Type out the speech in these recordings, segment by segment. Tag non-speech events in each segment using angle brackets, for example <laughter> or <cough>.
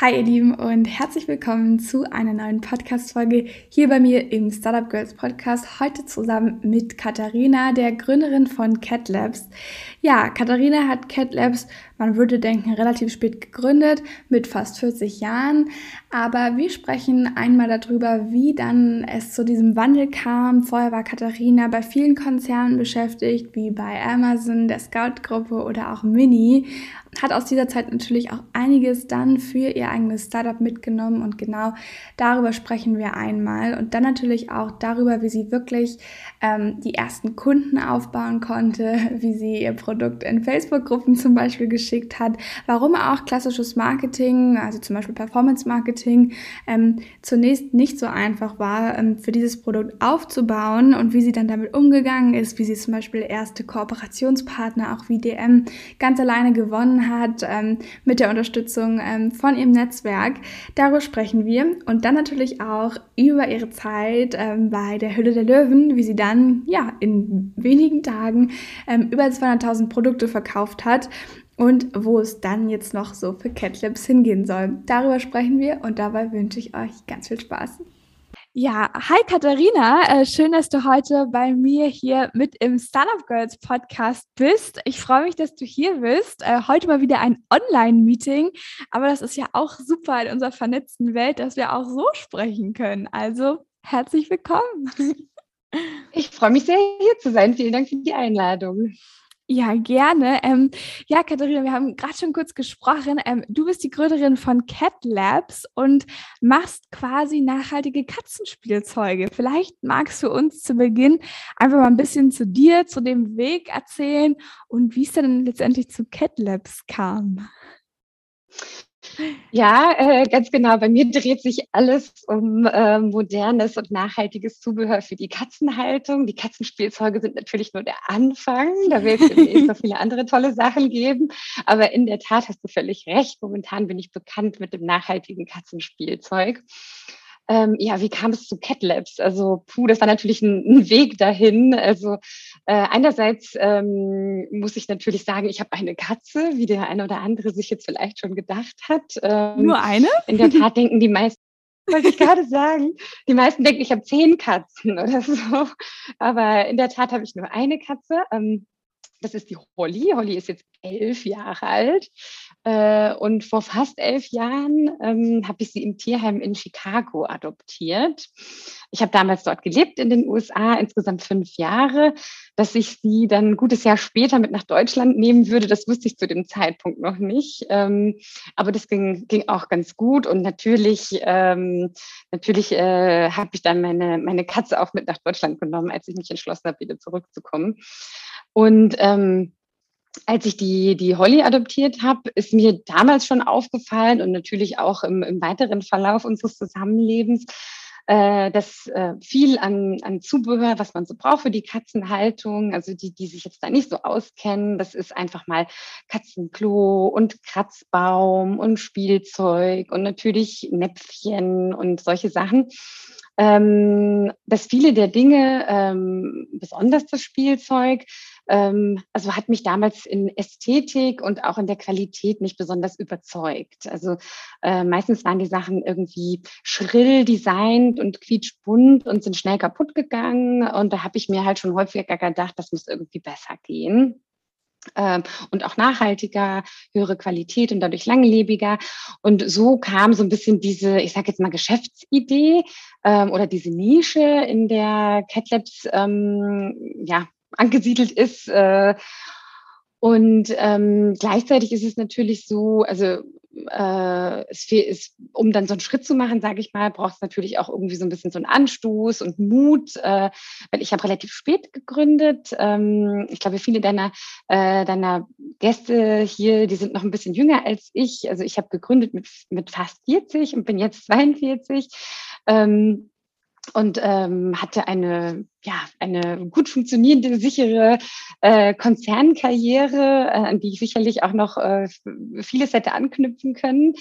Hi ihr Lieben und herzlich willkommen zu einer neuen Podcast-Folge hier bei mir im Startup Girls Podcast. Heute zusammen mit Katharina, der Gründerin von Cat Labs. Ja, Katharina hat Cat Labs, man würde denken, relativ spät gegründet, mit fast 40 Jahren. Aber wir sprechen einmal darüber, wie dann es zu diesem Wandel kam. Vorher war Katharina bei vielen Konzernen beschäftigt, wie bei Amazon, der Scout-Gruppe oder auch Mini hat aus dieser Zeit natürlich auch einiges dann für ihr eigenes Startup mitgenommen und genau darüber sprechen wir einmal. Und dann natürlich auch darüber, wie sie wirklich ähm, die ersten Kunden aufbauen konnte, <laughs> wie sie ihr Produkt in Facebook-Gruppen zum Beispiel geschickt hat, warum auch klassisches Marketing, also zum Beispiel Performance-Marketing, ähm, zunächst nicht so einfach war, ähm, für dieses Produkt aufzubauen und wie sie dann damit umgegangen ist, wie sie zum Beispiel erste Kooperationspartner, auch wie DM, ganz alleine gewonnen hat ähm, mit der Unterstützung ähm, von ihrem Netzwerk. Darüber sprechen wir und dann natürlich auch über ihre Zeit ähm, bei der Hülle der Löwen, wie sie dann ja in wenigen Tagen ähm, über 200.000 Produkte verkauft hat und wo es dann jetzt noch so für Catlabs hingehen soll. Darüber sprechen wir und dabei wünsche ich euch ganz viel Spaß. Ja, hi Katharina, äh, schön, dass du heute bei mir hier mit im Startup Girls Podcast bist. Ich freue mich, dass du hier bist. Äh, heute mal wieder ein Online-Meeting, aber das ist ja auch super in unserer vernetzten Welt, dass wir auch so sprechen können. Also herzlich willkommen. Ich freue mich sehr, hier zu sein. Vielen Dank für die Einladung. Ja, gerne. Ähm, ja, Katharina, wir haben gerade schon kurz gesprochen. Ähm, du bist die Gründerin von Cat Labs und machst quasi nachhaltige Katzenspielzeuge. Vielleicht magst du uns zu Beginn einfach mal ein bisschen zu dir, zu dem Weg erzählen und wie es denn letztendlich zu Cat Labs kam. Ja, äh, ganz genau. Bei mir dreht sich alles um äh, modernes und nachhaltiges Zubehör für die Katzenhaltung. Die Katzenspielzeuge sind natürlich nur der Anfang. Da wird es noch viele andere tolle Sachen geben. Aber in der Tat hast du völlig recht. Momentan bin ich bekannt mit dem nachhaltigen Katzenspielzeug. Ähm, ja, wie kam es zu Cat Labs? Also, puh, das war natürlich ein, ein Weg dahin. Also, äh, einerseits ähm, muss ich natürlich sagen, ich habe eine Katze, wie der eine oder andere sich jetzt vielleicht schon gedacht hat. Ähm, Nur eine? In der Tat denken die meisten, wollte ich gerade sagen. Die meisten denken, ich habe zehn Katzen oder so. Aber in der Tat habe ich nur eine Katze. Ähm, das ist die Holly. Holly ist jetzt elf Jahre alt. Äh, und vor fast elf Jahren ähm, habe ich sie im Tierheim in Chicago adoptiert. Ich habe damals dort gelebt in den USA, insgesamt fünf Jahre. Dass ich sie dann ein gutes Jahr später mit nach Deutschland nehmen würde, das wusste ich zu dem Zeitpunkt noch nicht. Ähm, aber das ging, ging auch ganz gut. Und natürlich, ähm, natürlich äh, habe ich dann meine, meine Katze auch mit nach Deutschland genommen, als ich mich entschlossen habe, wieder zurückzukommen. Und ähm, als ich die, die Holly adoptiert habe, ist mir damals schon aufgefallen und natürlich auch im, im weiteren Verlauf unseres Zusammenlebens, äh, dass äh, viel an, an Zubehör, was man so braucht für die Katzenhaltung, also die, die sich jetzt da nicht so auskennen, das ist einfach mal Katzenklo und Kratzbaum und Spielzeug und natürlich Näpfchen und solche Sachen. Ähm, dass viele der Dinge, ähm, besonders das Spielzeug, also hat mich damals in Ästhetik und auch in der Qualität nicht besonders überzeugt. Also äh, meistens waren die Sachen irgendwie schrill designt und quietschbunt und sind schnell kaputt gegangen. Und da habe ich mir halt schon häufiger gedacht, das muss irgendwie besser gehen ähm, und auch nachhaltiger, höhere Qualität und dadurch langlebiger. Und so kam so ein bisschen diese, ich sage jetzt mal Geschäftsidee ähm, oder diese Nische, in der CatLabs ähm, ja, angesiedelt ist. Äh, und ähm, gleichzeitig ist es natürlich so, also äh, es ist, um dann so einen Schritt zu machen, sage ich mal, braucht es natürlich auch irgendwie so ein bisschen so einen Anstoß und Mut, äh, weil ich habe relativ spät gegründet. Ähm, ich glaube, viele deiner, äh, deiner Gäste hier, die sind noch ein bisschen jünger als ich. Also ich habe gegründet mit, mit fast 40 und bin jetzt 42. Ähm, und ähm, hatte eine, ja, eine gut funktionierende, sichere äh, Konzernkarriere, äh, an die ich sicherlich auch noch äh, vieles hätte anknüpfen können.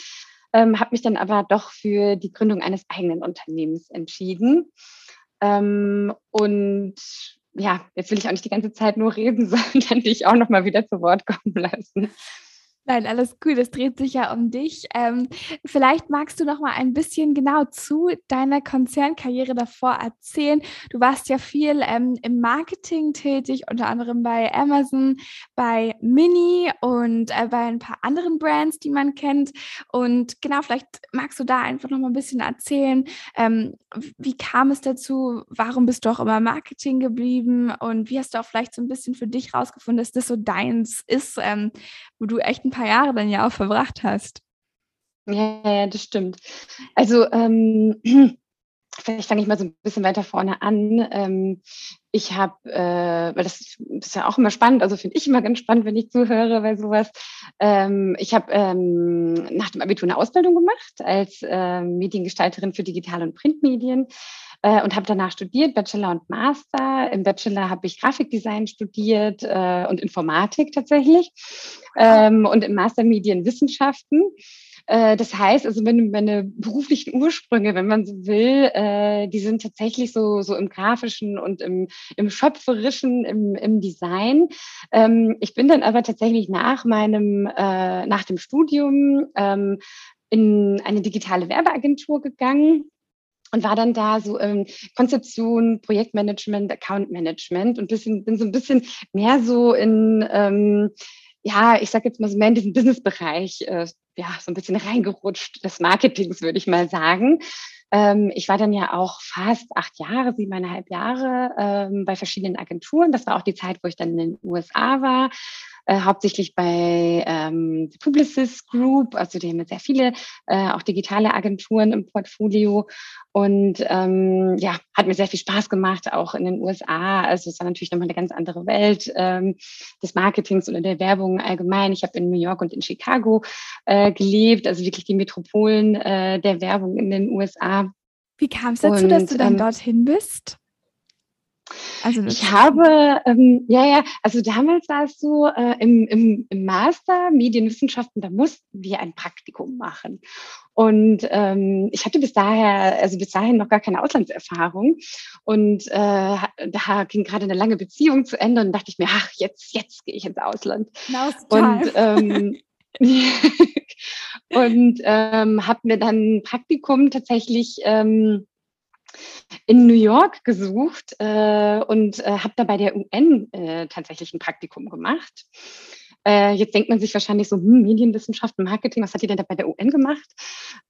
Ähm, habe mich dann aber doch für die Gründung eines eigenen Unternehmens entschieden. Ähm, und ja, jetzt will ich auch nicht die ganze Zeit nur reden, <laughs> sondern dich auch noch mal wieder zu Wort kommen lassen. Nein, alles gut. Es dreht sich ja um dich. Ähm, vielleicht magst du noch mal ein bisschen genau zu deiner Konzernkarriere davor erzählen. Du warst ja viel ähm, im Marketing tätig, unter anderem bei Amazon, bei Mini und äh, bei ein paar anderen Brands, die man kennt. Und genau, vielleicht magst du da einfach noch mal ein bisschen erzählen. Ähm, wie kam es dazu? Warum bist du auch immer Marketing geblieben? Und wie hast du auch vielleicht so ein bisschen für dich rausgefunden, dass das so deins ist, ähm, wo du echt ein paar Jahre dann ja auch verbracht hast. Ja, ja, das stimmt. Also ähm, <clears throat> vielleicht fange ich mal so ein bisschen weiter vorne an. Ähm, ich habe, äh, weil das ist ja auch immer spannend, also finde ich immer ganz spannend, wenn ich zuhöre bei sowas. Ähm, ich habe ähm, nach dem Abitur eine Ausbildung gemacht als äh, Mediengestalterin für Digital- und Printmedien äh, und habe danach studiert, Bachelor und Master. Im Bachelor habe ich Grafikdesign studiert äh, und Informatik tatsächlich ähm, und im Master Medienwissenschaften. Äh, das heißt, also meine, meine beruflichen Ursprünge, wenn man so will, äh, die sind tatsächlich so, so im grafischen und im, im schöpferischen, im, im Design. Ähm, ich bin dann aber tatsächlich nach meinem, äh, nach dem Studium ähm, in eine digitale Werbeagentur gegangen und war dann da so ähm, Konzeption, Projektmanagement, Accountmanagement und bisschen, bin so ein bisschen mehr so in ähm, ja, ich sage jetzt mal so mehr in diesen Businessbereich, äh, ja, so ein bisschen reingerutscht des Marketings, würde ich mal sagen. Ähm, ich war dann ja auch fast acht Jahre, siebeneinhalb Jahre ähm, bei verschiedenen Agenturen. Das war auch die Zeit, wo ich dann in den USA war äh, hauptsächlich bei ähm, Publicis Group, also die haben sehr viele, äh, auch digitale Agenturen im Portfolio. Und ähm, ja, hat mir sehr viel Spaß gemacht, auch in den USA. Also es war natürlich nochmal eine ganz andere Welt ähm, des Marketings oder der Werbung allgemein. Ich habe in New York und in Chicago äh, gelebt, also wirklich die Metropolen äh, der Werbung in den USA. Wie kam es dazu, und, dass du dann ähm, dorthin bist? Also ich habe, ähm, ja, ja, also damals war es so, äh, im, im, im Master Medienwissenschaften, da mussten wir ein Praktikum machen. Und ähm, ich hatte bis daher, also bis dahin noch gar keine Auslandserfahrung. Und äh, da ging gerade eine lange Beziehung zu Ende und dachte ich mir, ach, jetzt, jetzt gehe ich ins Ausland. <laughs> Und ähm, und ähm, habe mir dann ein Praktikum tatsächlich ähm, in New York gesucht äh, und äh, habe da bei der UN äh, tatsächlich ein Praktikum gemacht. Äh, jetzt denkt man sich wahrscheinlich so, hm, Medienwissenschaften, Marketing, was hat die denn da bei der UN gemacht?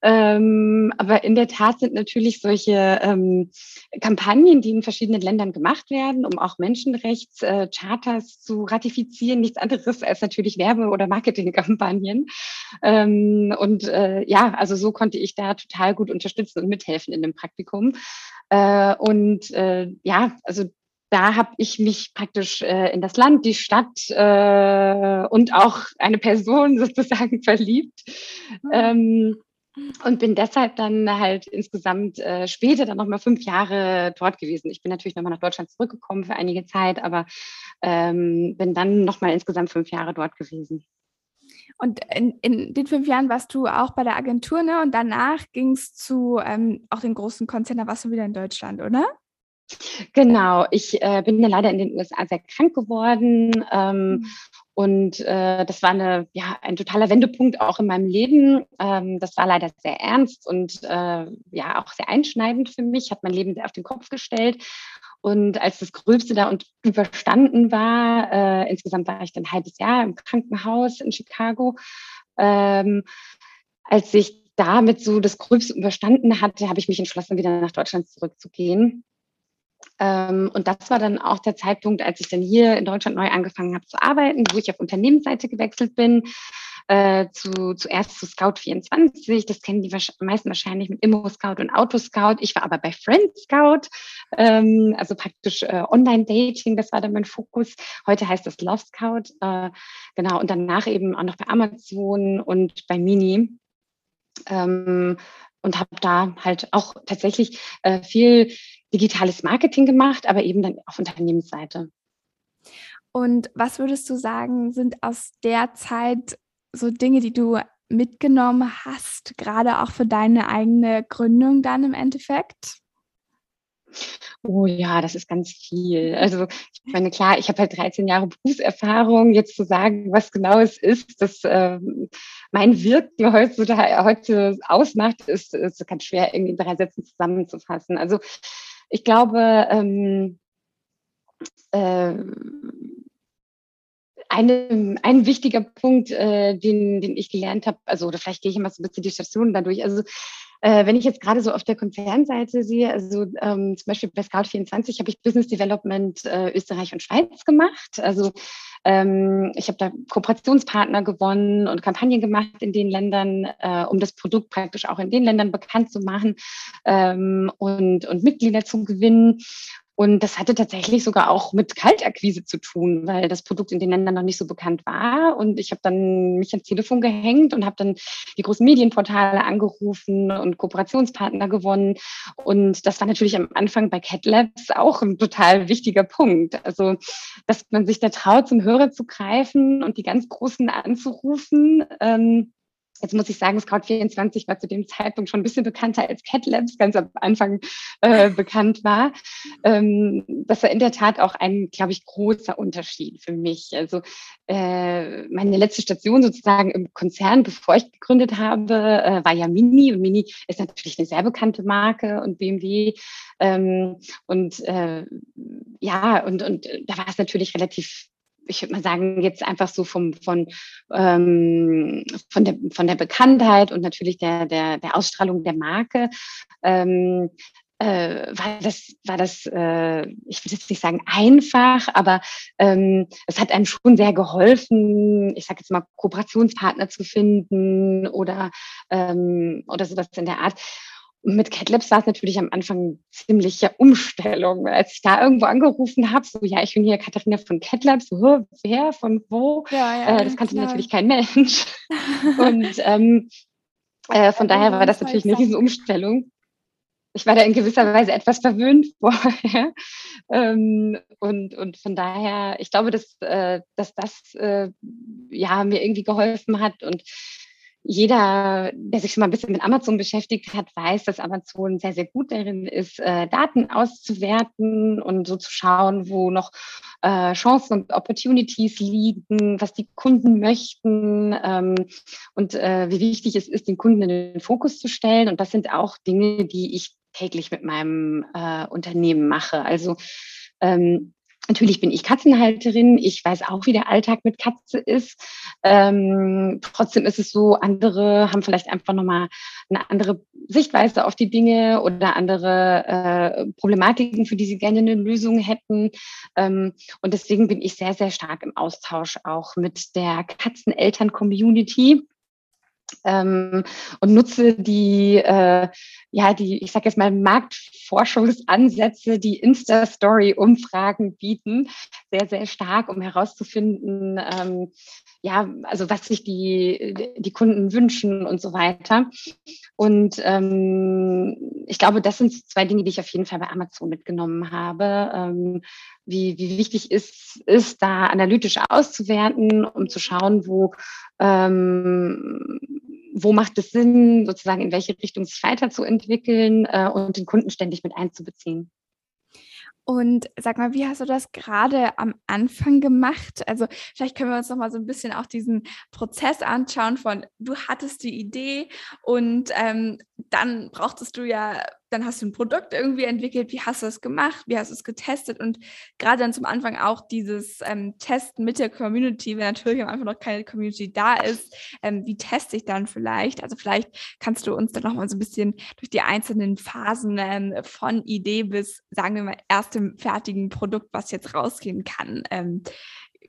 Ähm, aber in der Tat sind natürlich solche ähm, Kampagnen, die in verschiedenen Ländern gemacht werden, um auch Menschenrechtscharters äh, zu ratifizieren, nichts anderes als natürlich Werbe- oder Marketingkampagnen. Ähm, und äh, ja, also so konnte ich da total gut unterstützen und mithelfen in dem Praktikum. Äh, und äh, ja, also da habe ich mich praktisch äh, in das Land, die Stadt äh, und auch eine Person <laughs> sozusagen verliebt. Mhm. Ähm, und bin deshalb dann halt insgesamt äh, später dann nochmal fünf Jahre dort gewesen. Ich bin natürlich nochmal nach Deutschland zurückgekommen für einige Zeit, aber ähm, bin dann nochmal insgesamt fünf Jahre dort gewesen. Und in, in, den fünf Jahren warst du auch bei der Agentur, ne? Und danach ging es zu ähm, auch den großen Konzern, da warst du wieder in Deutschland, oder? Genau, ich äh, bin ja leider in den USA sehr krank geworden. Ähm, mhm. Und äh, das war eine, ja, ein totaler Wendepunkt auch in meinem Leben. Ähm, das war leider sehr ernst und äh, ja auch sehr einschneidend für mich, hat mein Leben sehr auf den Kopf gestellt. Und als das Gröbste da und überstanden war, äh, insgesamt war ich dann ein halbes Jahr im Krankenhaus in Chicago. Ähm, als ich damit so das Gröbste überstanden hatte, habe ich mich entschlossen, wieder nach Deutschland zurückzugehen. Ähm, und das war dann auch der Zeitpunkt, als ich dann hier in Deutschland neu angefangen habe zu arbeiten, wo ich auf Unternehmensseite gewechselt bin. Äh, zu, zuerst zu Scout24, das kennen die meisten wahrscheinlich mit Immo Scout und Auto Scout. Ich war aber bei Friend Scout, ähm, also praktisch äh, Online-Dating, das war dann mein Fokus. Heute heißt das Love Scout, äh, genau, und danach eben auch noch bei Amazon und bei Mini. Ähm, und habe da halt auch tatsächlich äh, viel digitales Marketing gemacht, aber eben dann auf Unternehmensseite. Und was würdest du sagen, sind aus der Zeit so Dinge, die du mitgenommen hast, gerade auch für deine eigene Gründung dann im Endeffekt? Oh ja, das ist ganz viel. Also ich meine, klar, ich habe halt 13 Jahre Berufserfahrung. Jetzt zu sagen, was genau es ist, das ähm, mein Wirken heute, heute ausmacht, ist, ist ganz schwer irgendwie in drei Sätzen zusammenzufassen. Also ich glaube, ähm, äh, eine, ein wichtiger Punkt, äh, den, den ich gelernt habe, also oder vielleicht gehe ich immer so ein bisschen die Stationen dadurch. Also äh, wenn ich jetzt gerade so auf der Konzernseite sehe, also ähm, zum Beispiel bei Scout24 habe ich Business Development äh, Österreich und Schweiz gemacht. Also ähm, ich habe da Kooperationspartner gewonnen und Kampagnen gemacht in den Ländern, äh, um das Produkt praktisch auch in den Ländern bekannt zu machen ähm, und, und Mitglieder zu gewinnen. Und das hatte tatsächlich sogar auch mit Kaltakquise zu tun, weil das Produkt in den Ländern noch nicht so bekannt war. Und ich habe dann mich ans Telefon gehängt und habe dann die großen Medienportale angerufen und Kooperationspartner gewonnen. Und das war natürlich am Anfang bei Cat Labs auch ein total wichtiger Punkt. Also, dass man sich da traut, zum Hörer zu greifen und die ganz Großen anzurufen. Ähm, Jetzt muss ich sagen, Scout24 war zu dem Zeitpunkt schon ein bisschen bekannter als Cat Labs ganz am Anfang äh, <laughs> bekannt war. Ähm, das war in der Tat auch ein, glaube ich, großer Unterschied für mich. Also äh, meine letzte Station sozusagen im Konzern, bevor ich gegründet habe, äh, war ja Mini. Und Mini ist natürlich eine sehr bekannte Marke und BMW. Ähm, und äh, ja, und, und da war es natürlich relativ ich würde mal sagen, jetzt einfach so vom, von, ähm, von, der, von der Bekanntheit und natürlich der, der, der Ausstrahlung der Marke, ähm, äh, war das, war das äh, ich würde jetzt nicht sagen einfach, aber ähm, es hat einem schon sehr geholfen, ich sage jetzt mal, Kooperationspartner zu finden oder, ähm, oder sowas in der Art mit CatLabs war es natürlich am Anfang ziemliche Umstellung. Als ich da irgendwo angerufen habe, so, ja, ich bin hier Katharina von CatLabs, so, wer, von wo? Ja, ja, äh, das kannte klar. natürlich kein Mensch. <laughs> Und ähm, äh, von daher war das natürlich eine riesen Umstellung. Ich war da in gewisser Weise etwas verwöhnt <laughs> vorher. Ähm, und, und von daher, ich glaube, dass, äh, dass das äh, ja, mir irgendwie geholfen hat und jeder, der sich schon mal ein bisschen mit Amazon beschäftigt hat, weiß, dass Amazon sehr, sehr gut darin ist, äh, Daten auszuwerten und so zu schauen, wo noch äh, Chancen und Opportunities liegen, was die Kunden möchten ähm, und äh, wie wichtig es ist, den Kunden in den Fokus zu stellen. Und das sind auch Dinge, die ich täglich mit meinem Unternehmen mache. Also ähm, Natürlich bin ich Katzenhalterin. Ich weiß auch, wie der Alltag mit Katze ist. Ähm, trotzdem ist es so, andere haben vielleicht einfach nochmal eine andere Sichtweise auf die Dinge oder andere äh, Problematiken, für die sie gerne eine Lösung hätten. Ähm, und deswegen bin ich sehr, sehr stark im Austausch auch mit der Katzeneltern-Community ähm, und nutze die, äh, ja, die, ich sage jetzt mal, Marktforschungsansätze, die Insta-Story-Umfragen bieten, sehr, sehr stark, um herauszufinden, ähm, ja, also was sich die, die Kunden wünschen und so weiter. Und ähm, ich glaube, das sind zwei Dinge, die ich auf jeden Fall bei Amazon mitgenommen habe. Ähm, wie, wie wichtig ist, ist, da analytisch auszuwerten, um zu schauen, wo ähm, wo macht es Sinn, sozusagen in welche Richtung sich weiterzuentwickeln äh, und den Kunden ständig mit einzubeziehen. Und sag mal, wie hast du das gerade am Anfang gemacht? Also vielleicht können wir uns noch mal so ein bisschen auch diesen Prozess anschauen von, du hattest die Idee und ähm, dann brauchtest du ja dann hast du ein Produkt irgendwie entwickelt, wie hast du es gemacht, wie hast du es getestet und gerade dann zum Anfang auch dieses ähm, Testen mit der Community, wenn natürlich am Anfang noch keine Community da ist, ähm, wie teste ich dann vielleicht? Also vielleicht kannst du uns dann nochmal so ein bisschen durch die einzelnen Phasen ähm, von Idee bis, sagen wir mal, erstem fertigen Produkt, was jetzt rausgehen kann, ähm,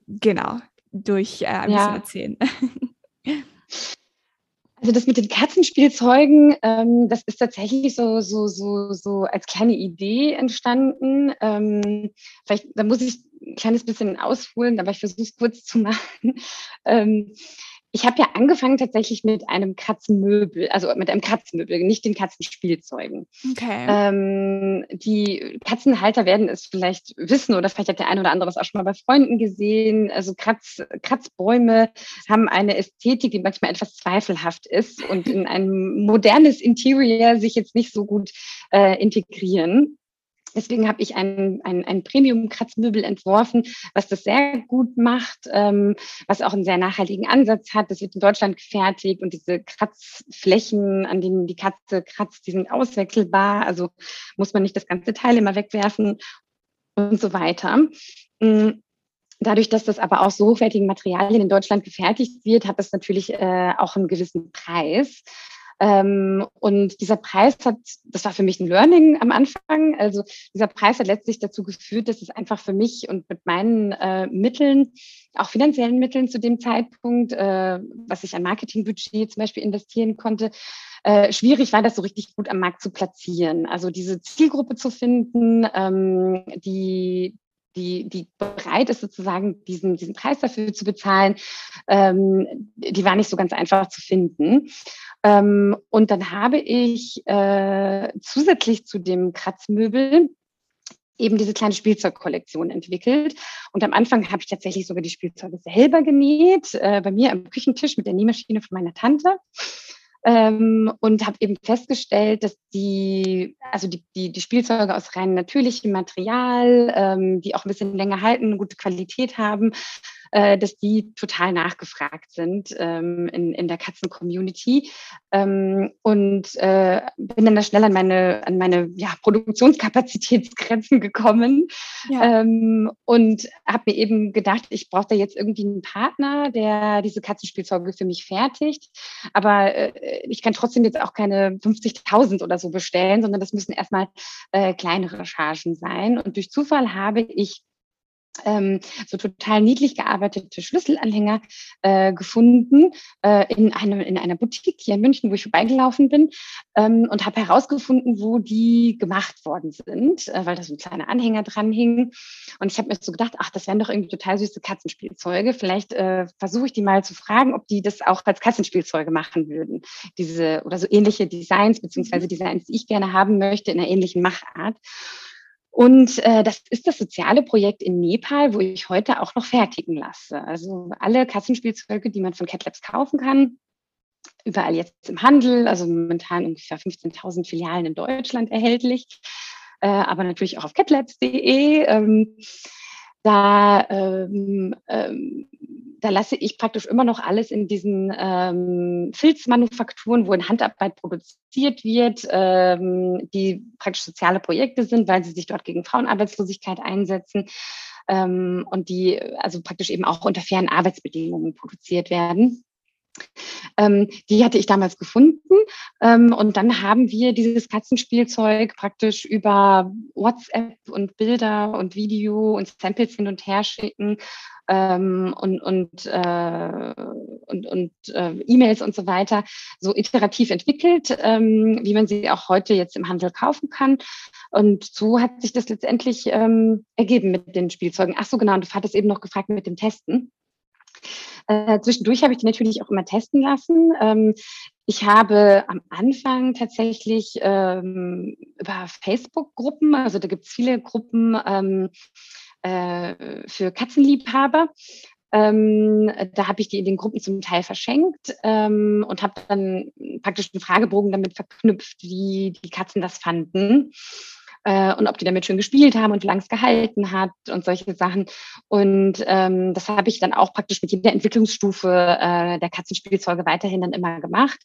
genau, durch äh, ein ja. bisschen erzählen. <laughs> Also das mit den Katzenspielzeugen, ähm, das ist tatsächlich so, so, so, so als kleine Idee entstanden. Ähm, vielleicht, da muss ich ein kleines bisschen ausholen, aber ich versuche es kurz zu <laughs> machen. Ähm, ich habe ja angefangen tatsächlich mit einem Katzenmöbel, also mit einem Katzenmöbel, nicht den Katzenspielzeugen. Okay. Ähm, die Katzenhalter werden es vielleicht wissen oder vielleicht hat der eine oder andere das auch schon mal bei Freunden gesehen. Also Kratz, Kratzbäume haben eine Ästhetik, die manchmal etwas zweifelhaft ist und in ein modernes Interior sich jetzt nicht so gut äh, integrieren. Deswegen habe ich ein, ein, ein Premium-Kratzmöbel entworfen, was das sehr gut macht, ähm, was auch einen sehr nachhaltigen Ansatz hat. Das wird in Deutschland gefertigt und diese Kratzflächen, an denen die Katze kratzt, die sind auswechselbar. Also muss man nicht das ganze Teil immer wegwerfen und so weiter. Mm, dadurch, dass das aber aus so hochwertigen Materialien in Deutschland gefertigt wird, hat das natürlich äh, auch einen gewissen Preis. Ähm, und dieser Preis hat, das war für mich ein Learning am Anfang. Also dieser Preis hat letztlich dazu geführt, dass es einfach für mich und mit meinen äh, Mitteln, auch finanziellen Mitteln zu dem Zeitpunkt, äh, was ich an Marketingbudget zum Beispiel investieren konnte, äh, schwierig war, das so richtig gut am Markt zu platzieren. Also diese Zielgruppe zu finden, ähm, die, die, die bereit ist, sozusagen diesen, diesen Preis dafür zu bezahlen, ähm, die war nicht so ganz einfach zu finden. Ähm, und dann habe ich äh, zusätzlich zu dem Kratzmöbel eben diese kleine Spielzeugkollektion entwickelt. Und am Anfang habe ich tatsächlich sogar die Spielzeuge selber genäht, äh, bei mir am Küchentisch mit der Nähmaschine von meiner Tante. Ähm, und habe eben festgestellt, dass die, also die, die, die Spielzeuge aus rein natürlichem Material, ähm, die auch ein bisschen länger halten, gute Qualität haben, äh, dass die total nachgefragt sind ähm, in, in der Katzen-Community. Ähm, und äh, bin dann da schnell an meine, an meine ja, Produktionskapazitätsgrenzen <laughs> gekommen ja. ähm, und habe mir eben gedacht, ich brauche da jetzt irgendwie einen Partner, der diese Katzenspielzeuge für mich fertigt. Aber äh, ich kann trotzdem jetzt auch keine 50.000 oder so bestellen, sondern das müssen erstmal äh, kleinere Chargen sein. Und durch Zufall habe ich ähm, so total niedlich gearbeitete Schlüsselanhänger äh, gefunden äh, in, einem, in einer Boutique hier in München, wo ich vorbeigelaufen bin ähm, und habe herausgefunden, wo die gemacht worden sind, äh, weil da so ein kleiner Anhänger dran hing. Und ich habe mir so gedacht, ach, das wären doch irgendwie total süße Katzenspielzeuge. Vielleicht äh, versuche ich die mal zu fragen, ob die das auch als Katzenspielzeuge machen würden. Diese oder so ähnliche Designs, beziehungsweise Designs, die ich gerne haben möchte, in einer ähnlichen Machart. Und äh, das ist das soziale Projekt in Nepal, wo ich heute auch noch fertigen lasse. Also alle Kassenspielzeuge, die man von CatLabs kaufen kann, überall jetzt im Handel, also momentan ungefähr 15.000 Filialen in Deutschland erhältlich, äh, aber natürlich auch auf catlabs.de. Ähm, da, ähm, ähm, da lasse ich praktisch immer noch alles in diesen ähm, Filzmanufakturen, wo in Handarbeit produziert wird, ähm, die praktisch soziale Projekte sind, weil sie sich dort gegen Frauenarbeitslosigkeit einsetzen ähm, und die also praktisch eben auch unter fairen Arbeitsbedingungen produziert werden. Ähm, die hatte ich damals gefunden ähm, und dann haben wir dieses Katzenspielzeug praktisch über WhatsApp und Bilder und Video und Samples hin und her schicken ähm, und, und, äh, und, und äh, E-Mails und so weiter so iterativ entwickelt, ähm, wie man sie auch heute jetzt im Handel kaufen kann. Und so hat sich das letztendlich ähm, ergeben mit den Spielzeugen. Ach so, genau, und du hattest eben noch gefragt mit dem Testen. Äh, zwischendurch habe ich die natürlich auch immer testen lassen. Ähm, ich habe am Anfang tatsächlich ähm, über Facebook-Gruppen, also da gibt es viele Gruppen ähm, äh, für Katzenliebhaber, ähm, da habe ich die in den Gruppen zum Teil verschenkt ähm, und habe dann praktisch einen Fragebogen damit verknüpft, wie die Katzen das fanden äh, und ob die damit schon gespielt haben und wie lange es gehalten hat und solche Sachen. Und ähm, das habe ich dann auch praktisch mit jeder Entwicklungsstufe äh, der Katzenspielzeuge weiterhin dann immer gemacht.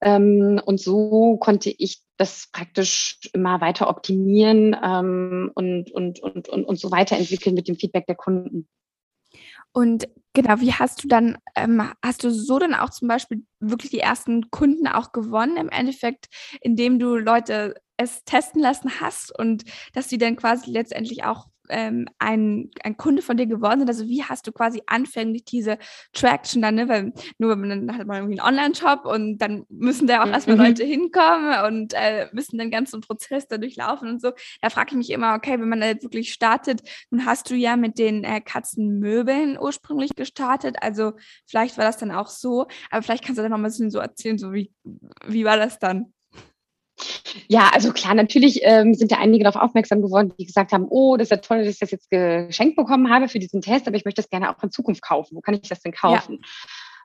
Ähm, und so konnte ich das praktisch immer weiter optimieren ähm, und, und, und, und, und so weiterentwickeln mit dem Feedback der Kunden. Und genau, wie hast du dann, ähm, hast du so dann auch zum Beispiel wirklich die ersten Kunden auch gewonnen im Endeffekt, indem du Leute es testen lassen hast und dass die dann quasi letztendlich auch ähm, ein, ein Kunde von dir geworden sind? Also wie hast du quasi anfänglich diese Traction dann, ne? weil nur dann hat man irgendwie einen Online-Shop und dann müssen da auch mhm. erstmal Leute hinkommen und äh, müssen den ganzen Prozess da durchlaufen und so. Da frage ich mich immer, okay, wenn man da jetzt wirklich startet, nun hast du ja mit den äh, Katzenmöbeln ursprünglich gestartet, also vielleicht war das dann auch so, aber vielleicht kannst du da noch mal ein bisschen so erzählen, so wie, wie war das dann? Ja, also klar, natürlich ähm, sind da einige darauf aufmerksam geworden, die gesagt haben, oh, das ist ja toll, dass ich das jetzt geschenkt bekommen habe für diesen Test, aber ich möchte das gerne auch in Zukunft kaufen. Wo kann ich das denn kaufen?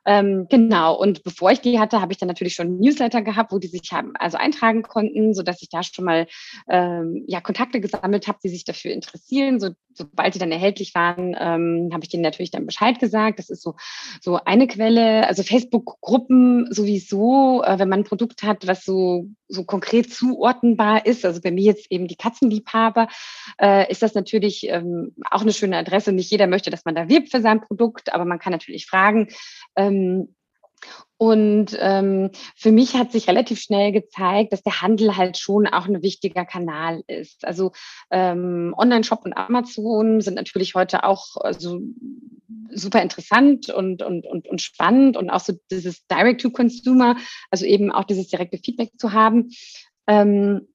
Ähm, genau, und bevor ich die hatte, habe ich dann natürlich schon Newsletter gehabt, wo die sich haben also eintragen konnten, sodass ich da schon mal ähm, ja, Kontakte gesammelt habe, die sich dafür interessieren. So, sobald die dann erhältlich waren, ähm, habe ich denen natürlich dann Bescheid gesagt. Das ist so, so eine Quelle. Also Facebook-Gruppen sowieso, äh, wenn man ein Produkt hat, was so, so konkret zuordnenbar ist, also bei mir jetzt eben die Katzenliebhaber, äh, ist das natürlich ähm, auch eine schöne Adresse. Nicht jeder möchte, dass man da wirbt für sein Produkt, aber man kann natürlich fragen. Ähm, und ähm, für mich hat sich relativ schnell gezeigt, dass der Handel halt schon auch ein wichtiger Kanal ist. Also ähm, Online-Shop und Amazon sind natürlich heute auch also, super interessant und, und, und, und spannend und auch so dieses Direct-to-Consumer, also eben auch dieses direkte Feedback zu haben. Ähm,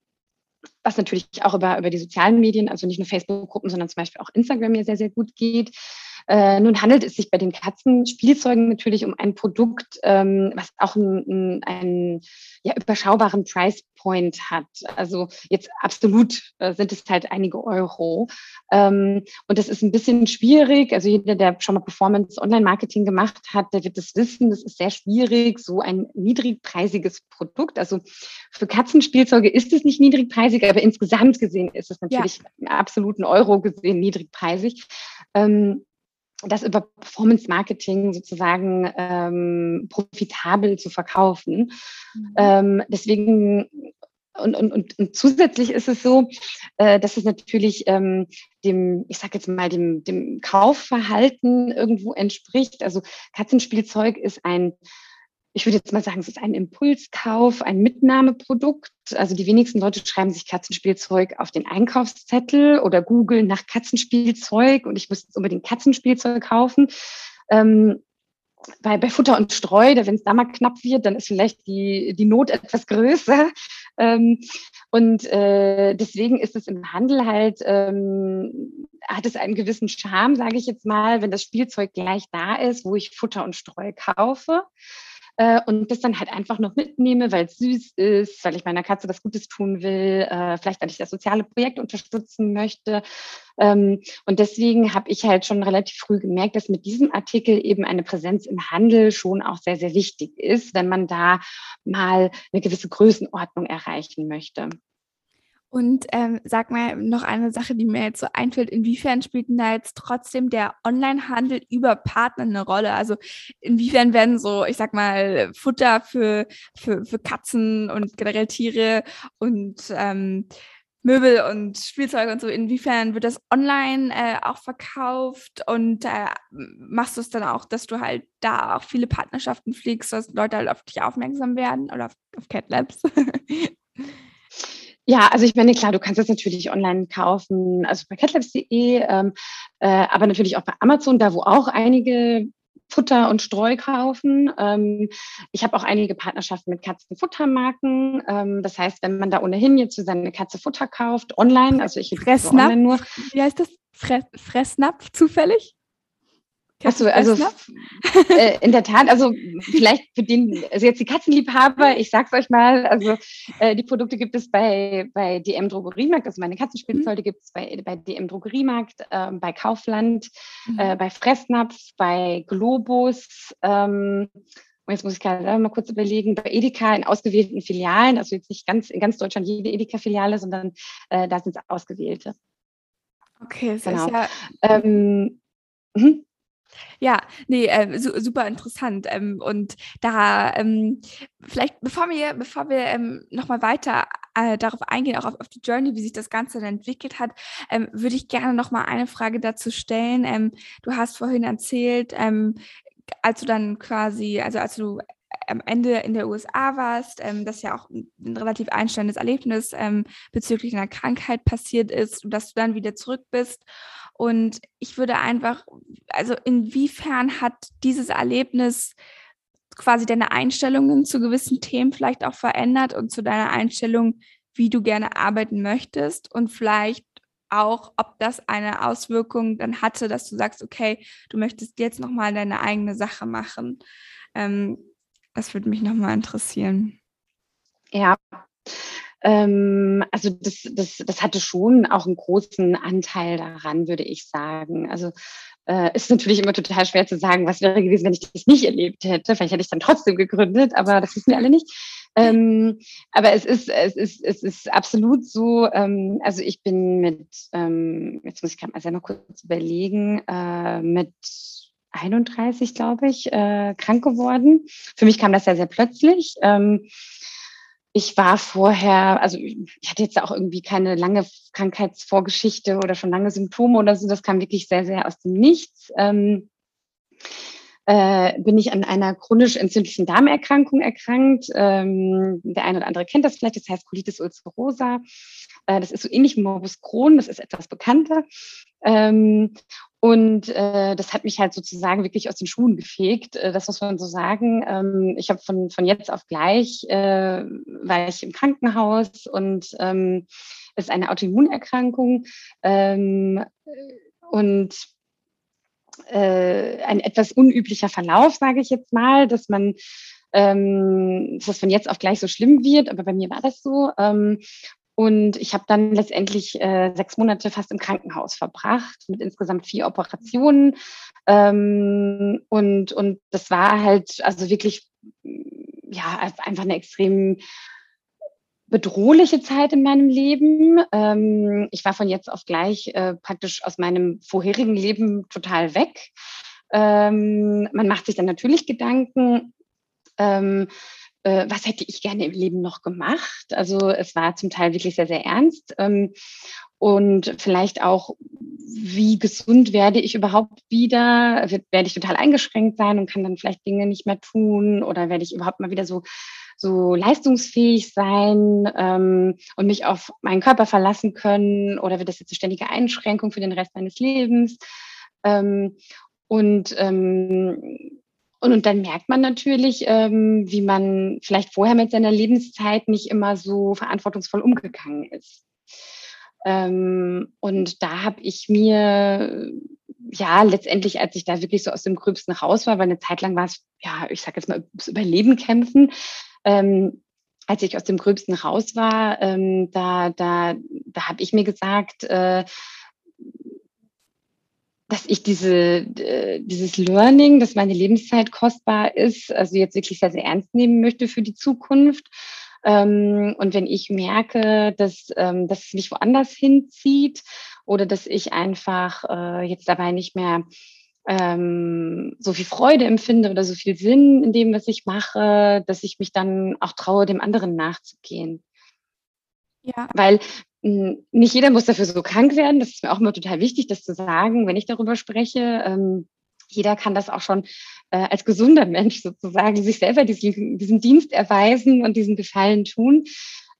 was natürlich auch über, über die sozialen Medien, also nicht nur Facebook-Gruppen, sondern zum Beispiel auch Instagram mir sehr, sehr gut geht. Äh, nun handelt es sich bei den Katzenspielzeugen natürlich um ein Produkt, ähm, was auch einen, einen ja, überschaubaren Price Point hat. Also jetzt absolut äh, sind es halt einige Euro. Ähm, und das ist ein bisschen schwierig. Also jeder, der schon mal Performance Online-Marketing gemacht hat, der wird das wissen. Das ist sehr schwierig, so ein niedrigpreisiges Produkt. Also für Katzenspielzeuge ist es nicht niedrigpreisig, aber insgesamt gesehen ist es natürlich ja. im absoluten Euro gesehen niedrigpreisig. Ähm, das über Performance Marketing sozusagen ähm, profitabel zu verkaufen. Mhm. Ähm, deswegen und, und, und, und zusätzlich ist es so, äh, dass es natürlich ähm, dem, ich sage jetzt mal, dem, dem Kaufverhalten irgendwo entspricht. Also Katzenspielzeug ist ein ich würde jetzt mal sagen, es ist ein Impulskauf, ein Mitnahmeprodukt. Also die wenigsten Leute schreiben sich Katzenspielzeug auf den Einkaufszettel oder googeln nach Katzenspielzeug und ich muss jetzt unbedingt Katzenspielzeug kaufen. Ähm, bei, bei Futter und Streu, wenn es da mal knapp wird, dann ist vielleicht die, die Not etwas größer. Ähm, und äh, deswegen ist es im Handel halt, ähm, hat es einen gewissen Charme, sage ich jetzt mal, wenn das Spielzeug gleich da ist, wo ich Futter und Streu kaufe äh, und das dann halt einfach noch mitnehme, weil es süß ist, weil ich meiner Katze was Gutes tun will, äh, vielleicht weil ich das soziale Projekt unterstützen möchte. Ähm, und deswegen habe ich halt schon relativ früh gemerkt, dass mit diesem Artikel eben eine Präsenz im Handel schon auch sehr, sehr wichtig ist, wenn man da mal eine gewisse Größenordnung erreichen möchte. Und ähm, sag mal noch eine Sache, die mir jetzt so einfällt, inwiefern spielt denn da jetzt trotzdem der Onlinehandel über Partner eine Rolle? Also inwiefern werden so, ich sag mal, Futter für, für, für Katzen und generell Tiere und ähm, Möbel und Spielzeuge und so, inwiefern wird das online äh, auch verkauft und äh, machst du es dann auch, dass du halt da auch viele Partnerschaften fliegst, dass Leute halt auf dich aufmerksam werden oder auf, auf Cat Labs? <laughs> Ja, also ich meine, klar, du kannst das natürlich online kaufen, also bei catlabs.de, ähm, äh, aber natürlich auch bei Amazon, da wo auch einige Futter und Streu kaufen. Ähm, ich habe auch einige Partnerschaften mit Katzenfuttermarken. Ähm, das heißt, wenn man da ohnehin jetzt für seine Katze Futter kauft, online, also ich Fressnapf, online nur. Wie heißt das? Fressnapf zufällig? Achso, also äh, in der Tat, also vielleicht für den, also jetzt die Katzenliebhaber, ich sag's euch mal, also äh, die Produkte gibt es bei, bei DM Drogeriemarkt, also meine Katzenspielzeuge mhm. gibt es bei, bei DM Drogeriemarkt, äh, bei Kaufland, mhm. äh, bei Fressnapf, bei Globus, ähm, jetzt muss ich gerade mal kurz überlegen, bei Edeka in ausgewählten Filialen, also jetzt nicht ganz in ganz Deutschland jede Edeka-Filiale, sondern äh, da sind es ausgewählte. Okay, das genau. ist ja. Ähm, mhm. Ja, nee, äh, su super interessant. Ähm, und da ähm, vielleicht, bevor wir, bevor wir ähm, nochmal weiter äh, darauf eingehen, auch auf, auf, die Journey, wie sich das Ganze dann entwickelt hat, ähm, würde ich gerne nochmal eine Frage dazu stellen. Ähm, du hast vorhin erzählt, ähm, als du dann quasi, also als du am Ende in der USA warst, ähm, das ja auch ein relativ einstellendes Erlebnis ähm, bezüglich einer Krankheit passiert ist und dass du dann wieder zurück bist und ich würde einfach, also inwiefern hat dieses Erlebnis quasi deine Einstellungen zu gewissen Themen vielleicht auch verändert und zu deiner Einstellung, wie du gerne arbeiten möchtest und vielleicht auch, ob das eine Auswirkung dann hatte, dass du sagst, okay, du möchtest jetzt nochmal deine eigene Sache machen. Ähm, das würde mich nochmal interessieren. Ja, Ähm, also das, das, das hatte schon auch einen großen Anteil daran, würde ich sagen. Also äh, ist natürlich immer total schwer zu sagen, was wäre gewesen, wenn ich das nicht erlebt hätte. Vielleicht hätte ich dann trotzdem gegründet, aber das wissen wir alle nicht. Ähm, aber es ist, es ist, es ist absolut so. Ähm, also ich bin mit, ähm, jetzt muss ich gerade mal selber kurz überlegen, äh, mit 31, glaube ich, äh, krank geworden. Für mich kam das ja sehr plötzlich. Ähm, ich war vorher, also ich hatte jetzt auch irgendwie keine lange Krankheitsvorgeschichte oder schon lange Symptome oder so. Das kam wirklich sehr, sehr aus dem Nichts. Ähm, äh, bin ich an einer chronisch entzündlichen Darmerkrankung erkrankt. Ähm, der eine oder andere kennt das vielleicht, das heißt Colitis ulcerosa. Äh, das ist so ähnlich wie Morbus Crohn, das ist etwas bekannter. Ähm, und äh, das hat mich halt sozusagen wirklich aus den Schuhen gefegt. Äh, das muss man so sagen. Ähm, ich habe von, von jetzt auf gleich, äh, war ich im Krankenhaus und ähm, ist eine Autoimmunerkrankung. Ähm, und äh, ein etwas unüblicher Verlauf, sage ich jetzt mal, dass man ähm, dass das von jetzt auf gleich so schlimm wird, aber bei mir war das so. Ähm, und ich habe dann letztendlich äh, sechs Monate fast im Krankenhaus verbracht mit insgesamt vier Operationen. Ähm, und, und das war halt also wirklich ja einfach eine extrem bedrohliche Zeit in meinem Leben. Ähm, ich war von jetzt auf gleich äh, praktisch aus meinem vorherigen Leben total weg. Ähm, man macht sich dann natürlich Gedanken. Äh, was hätte ich gerne im Leben noch gemacht? Also es war zum Teil wirklich sehr, sehr ernst. Ähm, und vielleicht auch, wie gesund werde ich überhaupt wieder? Werde ich total eingeschränkt sein und kann dann vielleicht Dinge nicht mehr tun? Oder werde ich überhaupt mal wieder so, so leistungsfähig sein ähm, und mich auf meinen Körper verlassen können? Oder wird das jetzt eine ständige Einschränkung für den Rest meines Lebens? Ähm, und ähm, und, und dann merkt man natürlich, ähm, wie man vielleicht vorher mit seiner Lebenszeit nicht immer so verantwortungsvoll umgegangen ist. Ähm, und da habe ich mir ja letztendlich, als ich da wirklich so aus dem Gröbsten raus war, weil eine Zeit lang war es, ja, ich sage jetzt mal, das Überleben kämpfen. Ähm, als ich aus dem Gröbsten raus war, ähm, da, da, da habe ich mir gesagt, äh, dass ich diese, äh, dieses Learning, dass meine Lebenszeit kostbar ist, also jetzt wirklich sehr, sehr ernst nehmen möchte für die Zukunft. Ähm, und wenn ich merke, dass, ähm, dass es mich woanders hinzieht oder dass ich einfach äh, jetzt dabei nicht mehr ähm, so viel Freude empfinde oder so viel Sinn in dem, was ich mache, dass ich mich dann auch traue, dem anderen nachzugehen. Ja. Weil nicht jeder muss dafür so krank werden. Das ist mir auch immer total wichtig, das zu sagen, wenn ich darüber spreche. Ähm, jeder kann das auch schon äh, als gesunder Mensch sozusagen sich selber diesen, diesen Dienst erweisen und diesen Gefallen tun,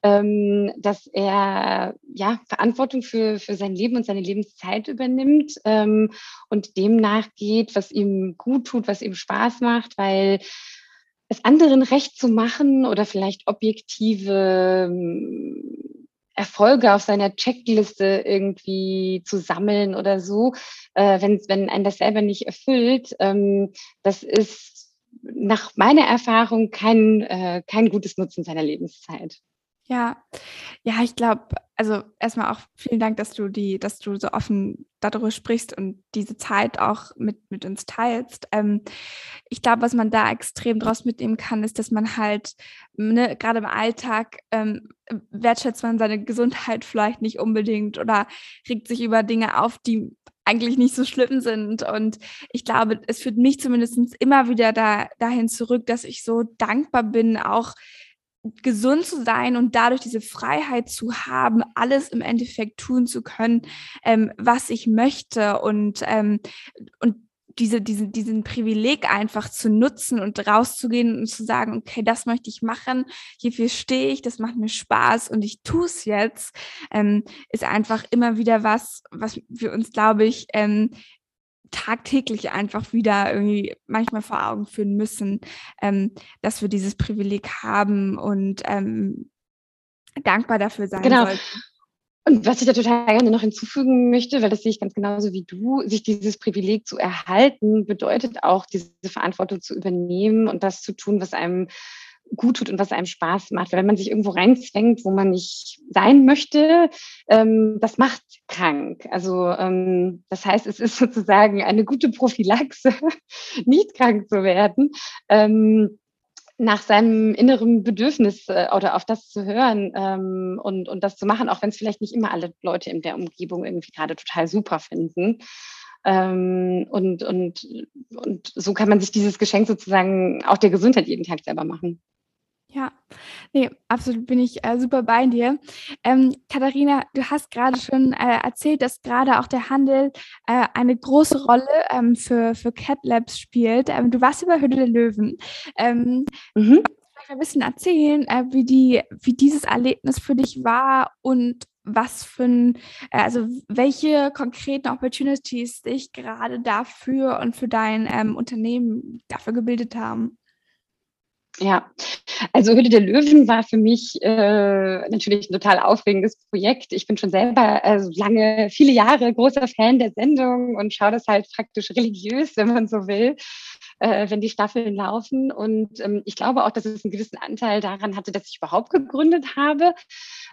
ähm, dass er ja Verantwortung für, für sein Leben und seine Lebenszeit übernimmt ähm, und dem nachgeht, was ihm gut tut, was ihm Spaß macht, weil es anderen recht zu machen oder vielleicht objektive Erfolge auf seiner Checkliste irgendwie zu sammeln oder so, äh, wenn, wenn einen das selber nicht erfüllt, ähm, das ist nach meiner Erfahrung kein, äh, kein gutes Nutzen seiner Lebenszeit. Ja, ja, ich glaube, also erstmal auch vielen Dank, dass du die, dass du so offen darüber sprichst und diese Zeit auch mit, mit uns teilst. Ähm, ich glaube, was man da extrem draus mitnehmen kann, ist, dass man halt, ne, gerade im Alltag, ähm, wertschätzt man seine Gesundheit vielleicht nicht unbedingt oder regt sich über Dinge auf, die eigentlich nicht so schlimm sind. Und ich glaube, es führt mich zumindest immer wieder da, dahin zurück, dass ich so dankbar bin, auch gesund zu sein und dadurch diese Freiheit zu haben, alles im Endeffekt tun zu können, ähm, was ich möchte und, ähm, und diese, diese, diesen Privileg einfach zu nutzen und rauszugehen und zu sagen, okay, das möchte ich machen, hierfür stehe ich, das macht mir Spaß und ich tue es jetzt, ähm, ist einfach immer wieder was, was wir uns, glaube ich, ähm, tagtäglich einfach wieder irgendwie manchmal vor Augen führen müssen, ähm, dass wir dieses Privileg haben und ähm, dankbar dafür sein genau. sollten. Und was ich da total gerne noch hinzufügen möchte, weil das sehe ich ganz genauso wie du, sich dieses Privileg zu erhalten, bedeutet auch, diese Verantwortung zu übernehmen und das zu tun, was einem gut tut und was einem Spaß macht. Weil wenn man sich irgendwo reinzwängt, wo man nicht sein möchte, ähm, das macht krank. Also ähm, das heißt, es ist <laughs> sozusagen eine gute Prophylaxe, <laughs> nicht krank zu werden. Ähm, nach seinem inneren Bedürfnis äh, oder auf das zu hören ähm, und, und das zu machen, auch wenn es vielleicht nicht immer alle Leute in der Umgebung irgendwie gerade total super finden. Ähm, und, und, und so kann man sich dieses Geschenk sozusagen auch der Gesundheit jeden Tag selber machen. Ja, nee, absolut bin ich äh, super bei dir. Ähm, Katharina, du hast gerade schon äh, erzählt, dass gerade auch der Handel äh, eine große Rolle ähm, für, für Cat Labs spielt. Ähm, du warst über Hütte der Löwen. Ähm, mhm. Ein bisschen erzählen, äh, wie, die, wie dieses Erlebnis für dich war und was für ein, äh, also welche konkreten Opportunities dich gerade dafür und für dein ähm, Unternehmen dafür gebildet haben. Ja, also Hütte der Löwen war für mich äh, natürlich ein total aufregendes Projekt. Ich bin schon selber äh, lange, viele Jahre großer Fan der Sendung und schaue das halt praktisch religiös, wenn man so will äh, wenn die Staffeln laufen. Und ähm, ich glaube auch, dass es einen gewissen Anteil daran hatte, dass ich überhaupt gegründet habe.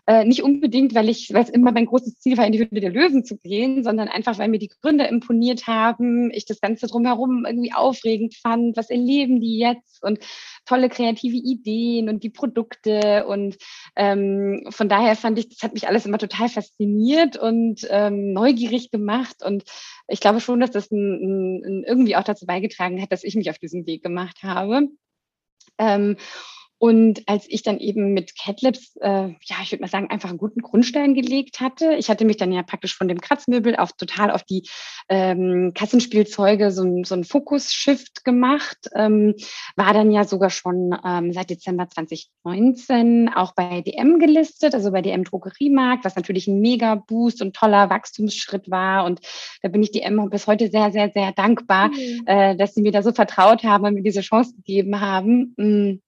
Äh, nicht unbedingt, weil ich, weil es immer mein großes Ziel war, in die Hütte der Löwen zu gehen, sondern einfach, weil mir die Gründer imponiert haben, ich das Ganze drumherum irgendwie aufregend fand, was erleben die jetzt und tolle kreative Ideen und die Produkte und ähm, von daher fand ich, das hat mich alles immer total fasziniert und ähm, neugierig gemacht und ich glaube schon, dass das ein, ein, irgendwie auch dazu beigetragen hat, dass ich mich auf diesen Weg gemacht habe. Ähm, und als ich dann eben mit Catlabs, äh, ja, ich würde mal sagen, einfach einen guten Grundstein gelegt hatte, ich hatte mich dann ja praktisch von dem Kratzmöbel auf total auf die ähm, Kassenspielzeuge so, so ein Fokus-Shift gemacht, ähm, war dann ja sogar schon ähm, seit Dezember 2019 auch bei DM gelistet, also bei DM Drogeriemarkt, was natürlich ein mega Boost und toller Wachstumsschritt war. Und da bin ich DM bis heute sehr, sehr, sehr dankbar, mhm. äh, dass sie mir da so vertraut haben und mir diese Chance gegeben haben.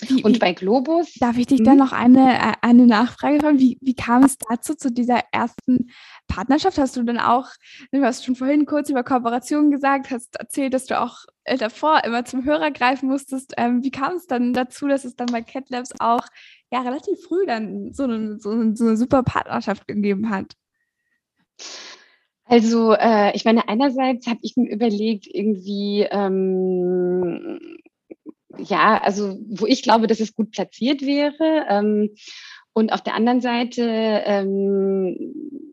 Wie, und bei Globus? Darf ich dich hm? da noch eine, äh, eine Nachfrage fragen? Wie, wie kam es dazu, zu dieser ersten Partnerschaft? Hast du dann auch, du hast schon vorhin kurz über Kooperationen gesagt, hast erzählt, dass du auch äh, davor immer zum Hörer greifen musstest. Ähm, wie kam es dann dazu, dass es dann bei Cat Labs auch ja, relativ früh dann so eine, so eine, so eine super Partnerschaft gegeben hat? Also, äh, ich meine, einerseits habe ich mir überlegt, irgendwie ähm, ja, also wo ich glaube, dass es gut platziert wäre. Ähm, und auf der anderen Seite ähm,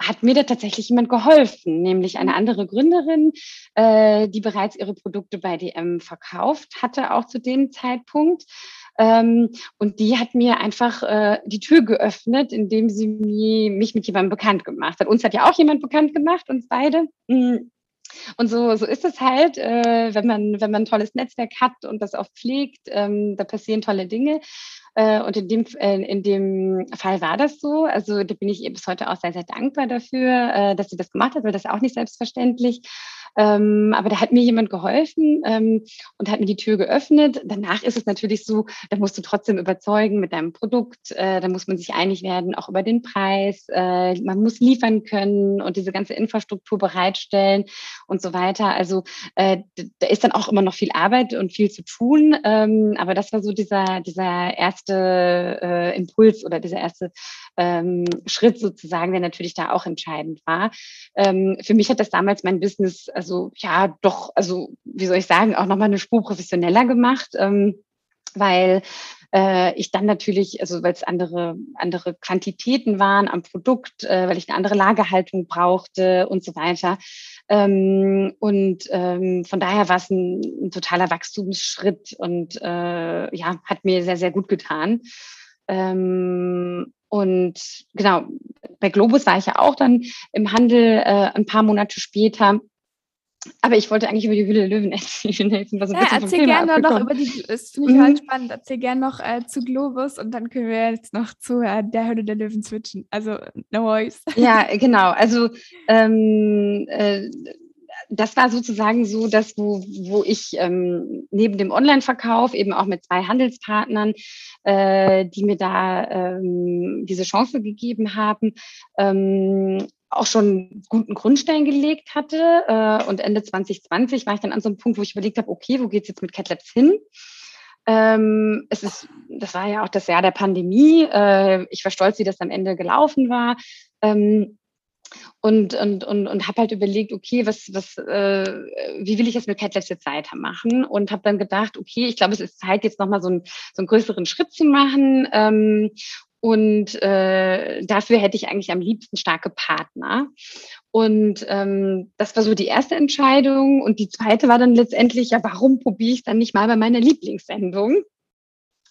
hat mir da tatsächlich jemand geholfen, nämlich eine andere Gründerin, äh, die bereits ihre Produkte bei DM verkauft hatte, auch zu dem Zeitpunkt. Ähm, und die hat mir einfach äh, die Tür geöffnet, indem sie mich mit jemandem bekannt gemacht hat. Uns hat ja auch jemand bekannt gemacht, uns beide. Mhm. Und so, so ist es halt, äh, wenn, man, wenn man ein tolles Netzwerk hat und das auch pflegt, ähm, da passieren tolle Dinge. Äh, und in dem, äh, in dem Fall war das so. Also da bin ich ihr bis heute auch sehr, sehr dankbar dafür, äh, dass sie das gemacht hat, weil das ist auch nicht selbstverständlich. Ähm, aber da hat mir jemand geholfen ähm, und hat mir die Tür geöffnet. Danach ist es natürlich so, da musst du trotzdem überzeugen mit deinem Produkt. Äh, da muss man sich einig werden, auch über den Preis. Äh, man muss liefern können und diese ganze Infrastruktur bereitstellen und so weiter. Also äh, da ist dann auch immer noch viel Arbeit und viel zu tun. Ähm, aber das war so dieser, dieser erste äh, Impuls oder dieser erste ähm, Schritt sozusagen, der natürlich da auch entscheidend war. Ähm, für mich hat das damals mein Business also ja doch, also wie soll ich sagen, auch nochmal eine Spur professioneller gemacht, ähm, weil äh, ich dann natürlich, also weil es andere, andere Quantitäten waren am Produkt, äh, weil ich eine andere Lagerhaltung brauchte und so weiter. Ähm, und ähm, von daher war es ein, ein, totaler Wachstumsschritt und äh, ja, hat mir sehr, sehr gut getan. Ähm, und genau, bei Globus war ich ja auch dann im Handel äh, ein paar Monate später. Aber ich wollte eigentlich über die Höhle der Löwen <laughs> erzählen. Was ja, erzähl gerne noch über die, das finde ich mhm. halt spannend. Erzähl gerne noch äh, zu Globus und dann können wir jetzt noch zu äh, der Höhle der Löwen switchen. Also, no worries. Ja, genau. Also, ähm, äh, das war sozusagen so, dass wo, wo ich ähm, neben dem Online-Verkauf eben auch mit zwei Handelspartnern, äh, die mir da ähm, diese Chance gegeben haben, ähm, auch schon guten Grundstein gelegt hatte. Äh, und Ende 2020 war ich dann an so einem Punkt, wo ich überlegt habe, okay, wo geht's jetzt mit CatLabs hin? Ähm, es ist, das war ja auch das Jahr der Pandemie. Äh, ich war stolz, wie das am Ende gelaufen war. Ähm, und, und, und, und habe halt überlegt, okay, was, was, äh, wie will ich jetzt mit Catlabs jetzt weitermachen? Und habe dann gedacht, okay, ich glaube, es ist Zeit, jetzt nochmal so, ein, so einen größeren Schritt zu machen. Ähm, und äh, dafür hätte ich eigentlich am liebsten starke Partner. Und ähm, das war so die erste Entscheidung. Und die zweite war dann letztendlich, ja, warum probiere ich dann nicht mal bei meiner Lieblingssendung?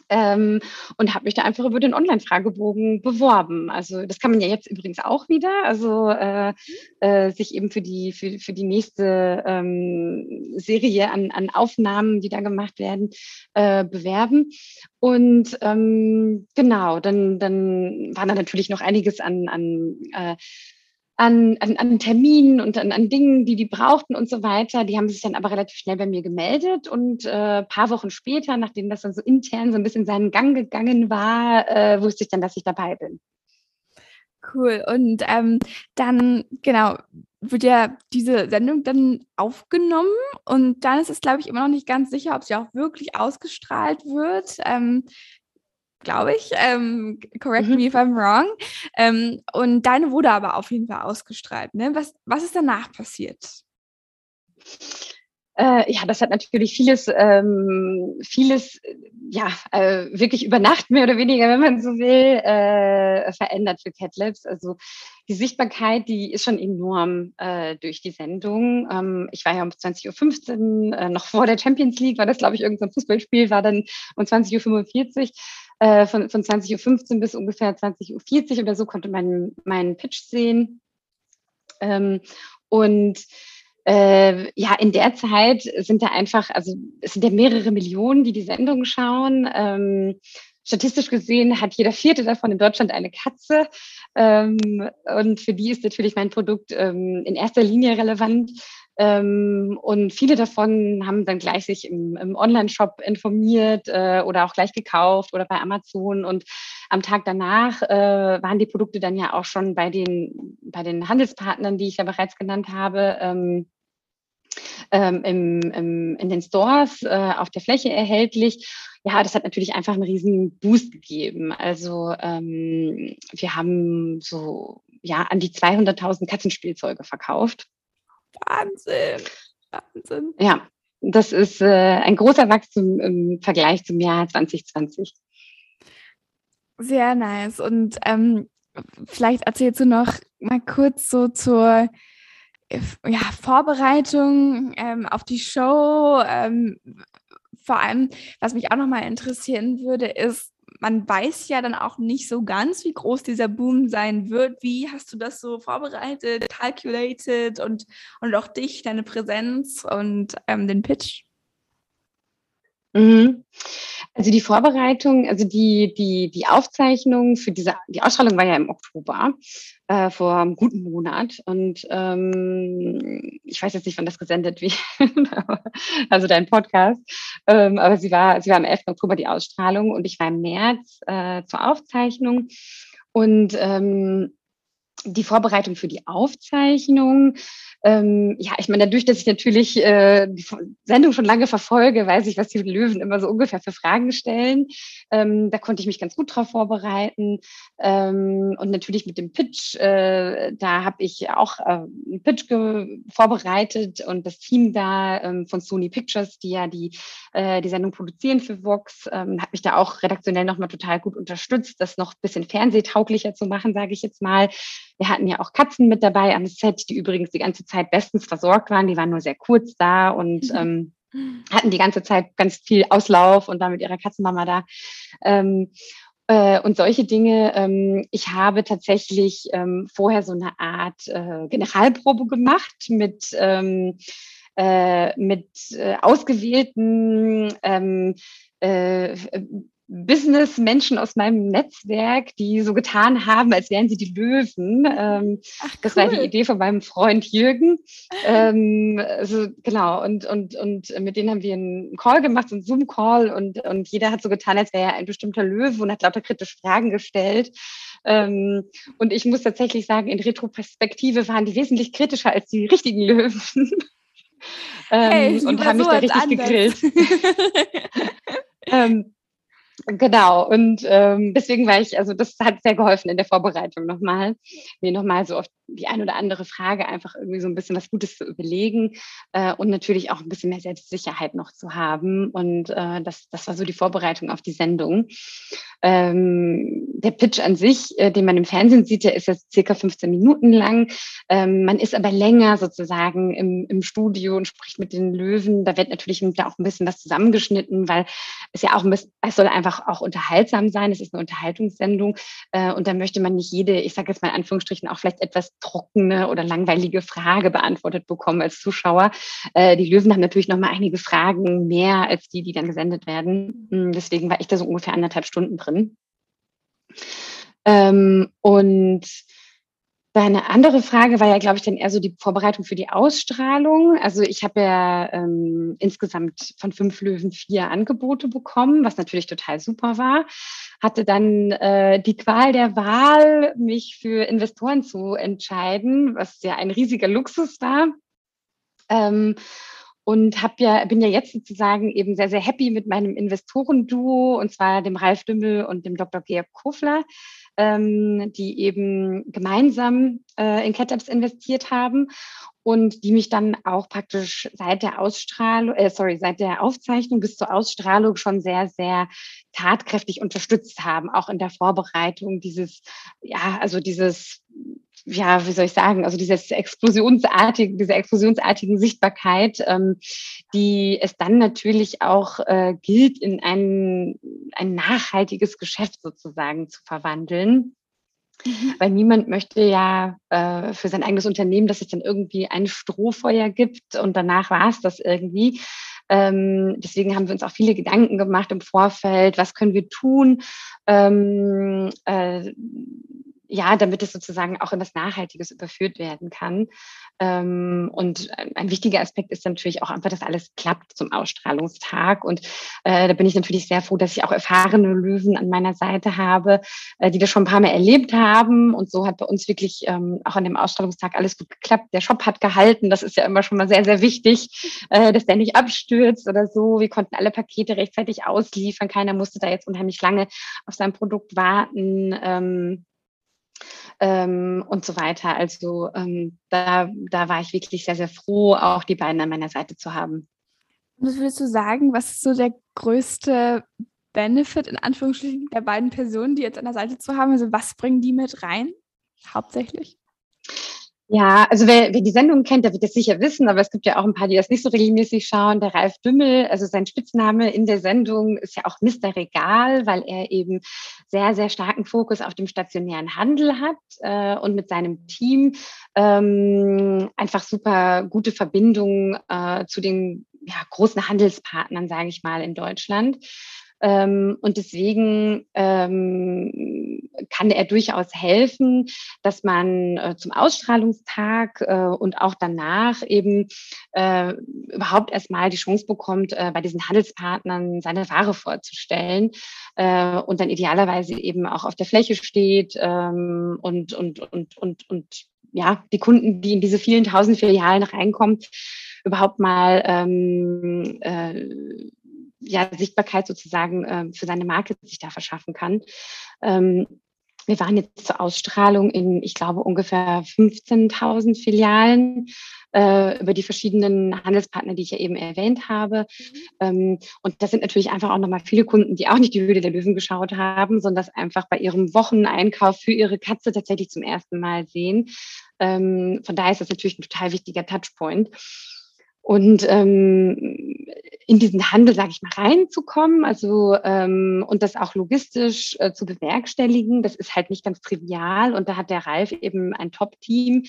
Ähm, und habe mich da einfach über den Online-Fragebogen beworben. Also das kann man ja jetzt übrigens auch wieder, also äh, äh, sich eben für die, für, für die nächste ähm, Serie an, an Aufnahmen, die da gemacht werden, äh, bewerben. Und ähm, genau, dann, dann war da natürlich noch einiges an, an äh, an, an, an Terminen und an, an Dingen, die die brauchten und so weiter. Die haben sich dann aber relativ schnell bei mir gemeldet und äh, paar Wochen später, nachdem das dann so intern so ein bisschen seinen Gang gegangen war, äh, wusste ich dann, dass ich dabei bin. Cool. Und ähm, dann, genau, wird ja diese Sendung dann aufgenommen und dann ist es, glaube ich, immer noch nicht ganz sicher, ob sie auch wirklich ausgestrahlt wird. Ähm, glaube ich. Ähm, correct mhm. me if I'm wrong. Ähm, und deine wurde aber auf jeden Fall ausgestrahlt. Ne? Was, was ist danach passiert? Äh, ja, das hat natürlich vieles, ähm, vieles, ja, äh, wirklich über Nacht mehr oder weniger, wenn man so will, äh, verändert für Cat Labs. Also die Sichtbarkeit, die ist schon enorm äh, durch die Sendung. Ähm, ich war ja um 20.15 Uhr, äh, noch vor der Champions League, war das, glaube ich, irgendein Fußballspiel, war dann um 20.45 Uhr äh, von, von 20.15 Uhr bis ungefähr 20.40 Uhr oder so konnte man meinen Pitch sehen. Ähm, und äh, ja, in der Zeit sind da einfach, also es sind ja mehrere Millionen, die die Sendung schauen. Ähm, statistisch gesehen hat jeder Vierte davon in Deutschland eine Katze. Ähm, und für die ist natürlich mein Produkt ähm, in erster Linie relevant. Ähm, und viele davon haben dann gleich sich im, im Online-Shop informiert äh, oder auch gleich gekauft oder bei Amazon. Und am Tag danach äh, waren die Produkte dann ja auch schon bei den, bei den Handelspartnern, die ich ja bereits genannt habe. Ähm, ähm, im, im, in den Stores äh, auf der Fläche erhältlich. Ja, das hat natürlich einfach einen riesen Boost gegeben. Also ähm, wir haben so ja an die 200.000 Katzenspielzeuge verkauft. Wahnsinn. Wahnsinn. Ja, das ist äh, ein großer Wachstum im Vergleich zum Jahr 2020. Sehr nice. Und ähm, vielleicht erzählst du noch mal kurz so zur ja, Vorbereitung ähm, auf die Show. Ähm, vor allem, was mich auch noch mal interessieren würde, ist, man weiß ja dann auch nicht so ganz, wie groß dieser Boom sein wird. Wie hast du das so vorbereitet, calculated und, und auch dich, deine Präsenz und ähm, den Pitch? Mhm. Also die Vorbereitung, also die, die, die Aufzeichnung für diese, die Ausstrahlung war ja im Oktober, äh, vor einem guten Monat. Und ähm, ich weiß jetzt nicht, wann das gesendet wird, <laughs> also dein Podcast. Ähm, aber sie war, sie war am 11. Oktober die Ausstrahlung und ich war im März äh, zur Aufzeichnung. Und ähm, die Vorbereitung für die Aufzeichnung ähm, ja, ich meine, dadurch, dass ich natürlich äh, die Sendung schon lange verfolge, weiß ich, was die Löwen immer so ungefähr für Fragen stellen. Ähm, da konnte ich mich ganz gut drauf vorbereiten. Ähm, und natürlich mit dem Pitch, äh, da habe ich auch äh, einen Pitch vorbereitet und das Team da ähm, von Sony Pictures, die ja die, äh, die Sendung produzieren für Vox, ähm, hat mich da auch redaktionell nochmal total gut unterstützt, das noch ein bisschen fernsehtauglicher zu machen, sage ich jetzt mal. Wir hatten ja auch Katzen mit dabei am Set, die übrigens die ganze Zeit bestens versorgt waren. Die waren nur sehr kurz da und mhm. ähm, hatten die ganze Zeit ganz viel Auslauf und war mit ihrer Katzenmama da. Ähm, äh, und solche Dinge. Ähm, ich habe tatsächlich ähm, vorher so eine Art äh, Generalprobe gemacht mit ähm, äh, mit äh, ausgewählten ähm, äh, Business-Menschen aus meinem Netzwerk, die so getan haben, als wären sie die Löwen. Ähm, Ach, das war die Idee von meinem Freund Jürgen. Ähm, also, genau, und, und, und mit denen haben wir einen Call gemacht, einen Zoom-Call und, und jeder hat so getan, als wäre er ein bestimmter Löwe und hat lauter kritische Fragen gestellt. Ähm, und ich muss tatsächlich sagen, in Retroperspektive waren die wesentlich kritischer als die richtigen Löwen. <laughs> Hey, ähm, und haben mich da richtig anders. gegrillt. <laughs> ähm, Genau, und ähm, deswegen war ich, also das hat sehr geholfen in der Vorbereitung nochmal, mir nochmal so auf die ein oder andere Frage einfach irgendwie so ein bisschen was Gutes zu überlegen äh, und natürlich auch ein bisschen mehr Selbstsicherheit noch zu haben. Und äh, das, das war so die Vorbereitung auf die Sendung. Ähm, der Pitch an sich, äh, den man im Fernsehen sieht, der ist jetzt circa 15 Minuten lang. Ähm, man ist aber länger sozusagen im, im Studio und spricht mit den Löwen. Da wird natürlich da auch ein bisschen was zusammengeschnitten, weil es ja auch ein bisschen, es soll einfach auch unterhaltsam sein. Es ist eine Unterhaltungssendung äh, und da möchte man nicht jede, ich sage jetzt mal in Anführungsstrichen, auch vielleicht etwas trockene oder langweilige Frage beantwortet bekommen als Zuschauer. Äh, die Löwen haben natürlich noch mal einige Fragen mehr als die, die dann gesendet werden. Hm, deswegen war ich da so ungefähr anderthalb Stunden drin. Ähm, und Deine andere Frage war ja, glaube ich, dann eher so die Vorbereitung für die Ausstrahlung. Also ich habe ja ähm, insgesamt von fünf Löwen vier Angebote bekommen, was natürlich total super war. Hatte dann äh, die Qual der Wahl, mich für Investoren zu entscheiden, was ja ein riesiger Luxus war. Ähm, und hab ja, bin ja jetzt sozusagen eben sehr, sehr happy mit meinem Investorenduo, und zwar dem Ralf Dümmel und dem Dr. Georg Kofler ähm, die eben gemeinsam äh, in CatApps investiert haben und die mich dann auch praktisch seit der Ausstrahlung, äh, sorry, seit der Aufzeichnung bis zur Ausstrahlung schon sehr, sehr tatkräftig unterstützt haben, auch in der Vorbereitung dieses, ja, also dieses ja, wie soll ich sagen, also dieses explosionsartige, diese explosionsartigen Sichtbarkeit, ähm, die es dann natürlich auch äh, gilt, in ein, ein nachhaltiges Geschäft sozusagen zu verwandeln. Mhm. Weil niemand möchte ja äh, für sein eigenes Unternehmen, dass es dann irgendwie ein Strohfeuer gibt und danach war es das irgendwie. Ähm, deswegen haben wir uns auch viele Gedanken gemacht im Vorfeld, was können wir tun, ähm, äh, ja, damit es sozusagen auch in was Nachhaltiges überführt werden kann. Ähm, und ein wichtiger Aspekt ist natürlich auch einfach, dass alles klappt zum Ausstrahlungstag. Und äh, da bin ich natürlich sehr froh, dass ich auch erfahrene Löwen an meiner Seite habe, äh, die das schon ein paar Mal erlebt haben. Und so hat bei uns wirklich ähm, auch an dem Ausstrahlungstag alles gut geklappt. Der Shop hat gehalten. Das ist ja immer schon mal sehr, sehr wichtig, äh, dass der nicht abstürzt oder so. Wir konnten alle Pakete rechtzeitig ausliefern. Keiner musste da jetzt unheimlich lange auf sein Produkt warten. Ähm, und so weiter. Also ähm, da, da war ich wirklich sehr, sehr froh, auch die beiden an meiner Seite zu haben. Was würdest du sagen, was ist so der größte Benefit in Anführungsstrichen der beiden Personen, die jetzt an der Seite zu haben? Also was bringen die mit rein? Hauptsächlich? Ja, also wer, wer die Sendung kennt, der wird das sicher wissen, aber es gibt ja auch ein paar, die das nicht so regelmäßig schauen. Der Ralf Dümmel, also sein Spitzname in der Sendung ist ja auch Mr. Regal, weil er eben sehr, sehr starken Fokus auf dem stationären Handel hat äh, und mit seinem Team ähm, einfach super gute Verbindungen äh, zu den ja, großen Handelspartnern, sage ich mal, in Deutschland. Ähm, und deswegen ähm, kann er durchaus helfen, dass man äh, zum Ausstrahlungstag äh, und auch danach eben äh, überhaupt erstmal die Chance bekommt, äh, bei diesen Handelspartnern seine Ware vorzustellen äh, und dann idealerweise eben auch auf der Fläche steht ähm, und, und, und, und, und ja, die Kunden, die in diese vielen tausend Filialen reinkommen, überhaupt mal ähm, äh, ja, Sichtbarkeit sozusagen äh, für seine Marke sich da verschaffen kann. Ähm, wir waren jetzt zur Ausstrahlung in, ich glaube, ungefähr 15.000 Filialen äh, über die verschiedenen Handelspartner, die ich ja eben erwähnt habe. Mhm. Ähm, und das sind natürlich einfach auch nochmal viele Kunden, die auch nicht die Höhle der Löwen geschaut haben, sondern das einfach bei ihrem Wocheneinkauf für ihre Katze tatsächlich zum ersten Mal sehen. Ähm, von daher ist das natürlich ein total wichtiger Touchpoint. Und ähm, in diesen Handel, sage ich mal, reinzukommen, also ähm, und das auch logistisch äh, zu bewerkstelligen, das ist halt nicht ganz trivial. Und da hat der Ralf eben ein Top-Team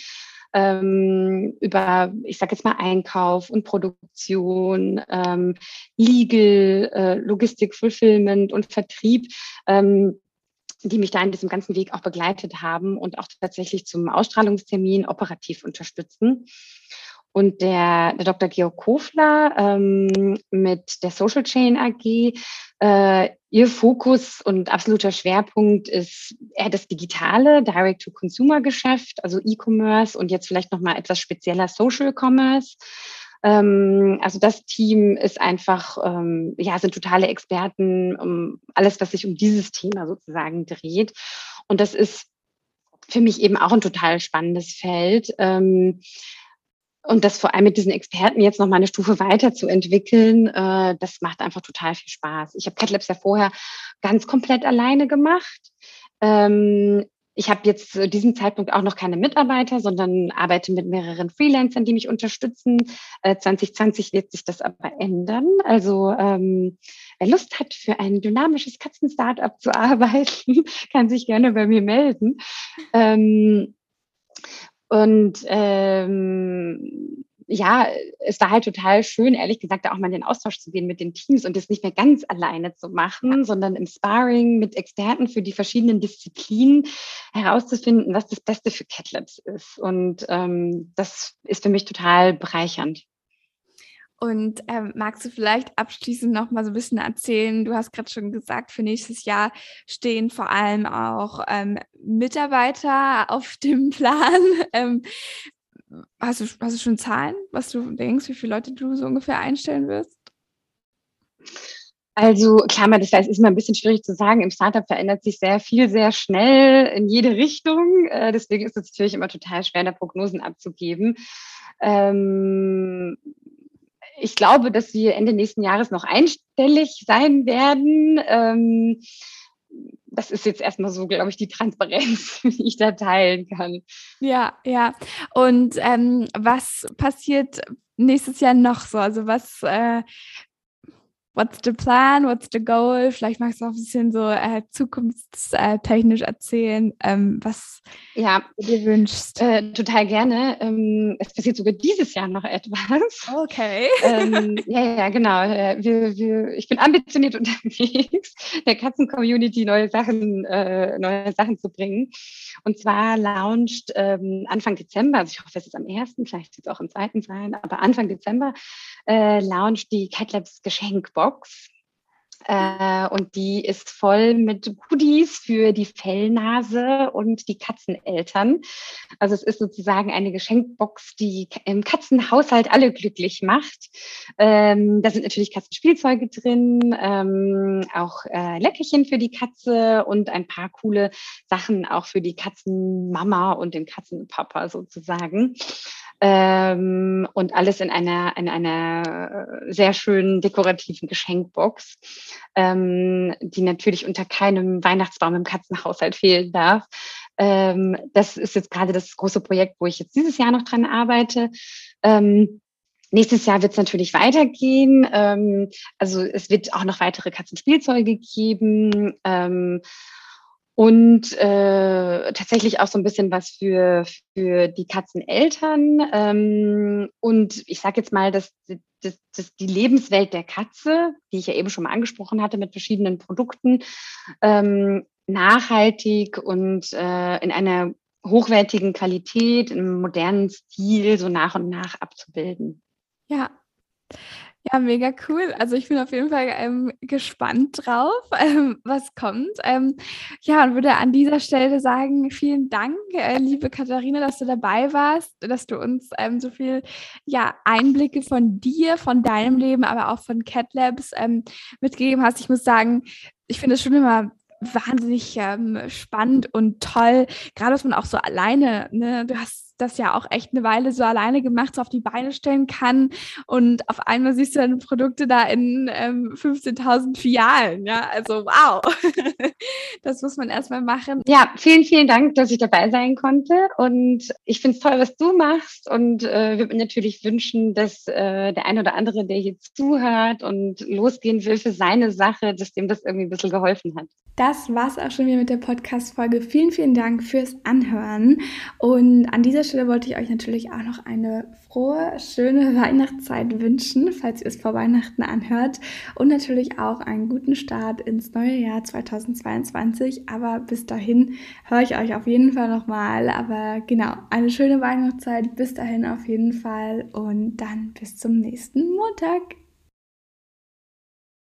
ähm, über, ich sage jetzt mal, Einkauf und Produktion, ähm, Legal, äh, Logistik, Fulfillment und Vertrieb. Ähm, die mich da in diesem ganzen Weg auch begleitet haben und auch tatsächlich zum Ausstrahlungstermin operativ unterstützen. Und der, der Dr. Georg Kofler ähm, mit der Social Chain AG, äh, ihr Fokus und absoluter Schwerpunkt ist eher das digitale Direct-to-Consumer-Geschäft, also E-Commerce und jetzt vielleicht nochmal etwas spezieller Social Commerce. Ähm, also das Team ist einfach, ähm, ja, sind totale Experten, um alles, was sich um dieses Thema sozusagen dreht. Und das ist für mich eben auch ein total spannendes Feld. Ähm, und das vor allem mit diesen Experten jetzt noch mal eine Stufe weiterzuentwickeln, äh, das macht einfach total viel Spaß. Ich habe CatLabs ja vorher ganz komplett alleine gemacht. Ähm, ich habe jetzt zu diesem Zeitpunkt auch noch keine Mitarbeiter, sondern arbeite mit mehreren Freelancern, die mich unterstützen. Äh, 2020 wird sich das aber ändern. Also ähm, wer Lust hat, für ein dynamisches Katzen-Startup zu <laughs> arbeiten, kann sich gerne bei mir melden. Ähm, und ähm, ja, es war halt total schön, ehrlich gesagt, da auch mal in den Austausch zu gehen mit den Teams und das nicht mehr ganz alleine zu machen, sondern im Sparring mit Experten für die verschiedenen Disziplinen herauszufinden, was das Beste für CatLabs ist. Und ähm, das ist für mich total bereichernd. Und ähm, magst du vielleicht abschließend noch mal so ein bisschen erzählen? Du hast gerade schon gesagt, für nächstes Jahr stehen vor allem auch ähm, Mitarbeiter auf dem <laughs> Plan. Ähm, hast, du, hast du schon Zahlen, was du denkst, wie viele Leute du so ungefähr einstellen wirst? Also klar, das heißt, ist immer ein bisschen schwierig zu sagen. Im Startup verändert sich sehr viel, sehr schnell in jede Richtung. Äh, deswegen ist es natürlich immer total schwer, da Prognosen abzugeben. Ähm, ich glaube, dass wir Ende nächsten Jahres noch einstellig sein werden. Ähm, das ist jetzt erstmal so, glaube ich, die Transparenz, <laughs> die ich da teilen kann. Ja, ja. Und ähm, was passiert nächstes Jahr noch so? Also was, äh, what's the plan, what's the goal? Vielleicht magst du auch ein bisschen so äh, zukunftstechnisch erzählen, ähm, was ja, du dir wünschst. Äh, total gerne. Ähm, es passiert sogar dieses Jahr noch etwas. Okay. Ähm, ja, ja, genau. Äh, wir, wir, ich bin ambitioniert <laughs> unterwegs, der Katzen-Community neue Sachen, äh, neue Sachen zu bringen. Und zwar launcht ähm, Anfang Dezember, also ich hoffe, es ist am 1., vielleicht wird es auch am 2. sein, aber Anfang Dezember äh, launcht die CatLabs Geschenkbox. Äh, und die ist voll mit Goodies für die Fellnase und die Katzeneltern. Also es ist sozusagen eine Geschenkbox, die im Katzenhaushalt alle glücklich macht. Ähm, da sind natürlich Katzenspielzeuge drin, ähm, auch äh, Leckerchen für die Katze und ein paar coole Sachen auch für die Katzenmama und den Katzenpapa sozusagen. Ähm, und alles in einer, in einer sehr schönen dekorativen Geschenkbox, ähm, die natürlich unter keinem Weihnachtsbaum im Katzenhaushalt fehlen darf. Ähm, das ist jetzt gerade das große Projekt, wo ich jetzt dieses Jahr noch dran arbeite. Ähm, Nächstes Jahr wird es natürlich weitergehen. Ähm, also es wird auch noch weitere Katzenspielzeuge geben. Ähm, und äh, tatsächlich auch so ein bisschen was für, für die Katzeneltern. Ähm, und ich sage jetzt mal, dass, dass, dass die Lebenswelt der Katze, die ich ja eben schon mal angesprochen hatte mit verschiedenen Produkten, ähm, nachhaltig und äh, in einer hochwertigen Qualität, im modernen Stil so nach und nach abzubilden. Ja, ja, mega cool. Also ich bin auf jeden Fall ähm, gespannt drauf, <laughs> ähm, was kommt. Ähm, ja, und würde an dieser Stelle sagen, vielen Dank, äh, liebe Katharina, dass du dabei warst, dass du uns ähm, so viel ja, Einblicke von dir, von deinem Leben, aber auch von Cat Labs ähm, mitgegeben hast. Ich muss sagen, ich finde es schon immer wahnsinnig ähm, spannend und toll, gerade dass man auch so alleine, ne, du hast das ja auch echt eine Weile so alleine gemacht, so auf die Beine stellen kann. Und auf einmal siehst du dann Produkte da in ähm, 15.000 Filialen. Ja, also wow. <laughs> das muss man erstmal machen. Ja, vielen, vielen Dank, dass ich dabei sein konnte. Und ich finde es toll, was du machst. Und äh, würde mir natürlich wünschen, dass äh, der eine oder andere, der jetzt zuhört und losgehen will für seine Sache, dass dem das irgendwie ein bisschen geholfen hat. Das war's auch schon wieder mit der Podcast-Folge. Vielen, vielen Dank fürs Anhören. Und an dieser Stelle wollte ich euch natürlich auch noch eine frohe, schöne <laughs> Weihnachtszeit wünschen, falls ihr es vor Weihnachten anhört. Und natürlich auch einen guten Start ins neue Jahr 2022. Aber bis dahin höre ich euch auf jeden Fall nochmal. Aber genau, eine schöne Weihnachtszeit. Bis dahin auf jeden Fall. Und dann bis zum nächsten Montag.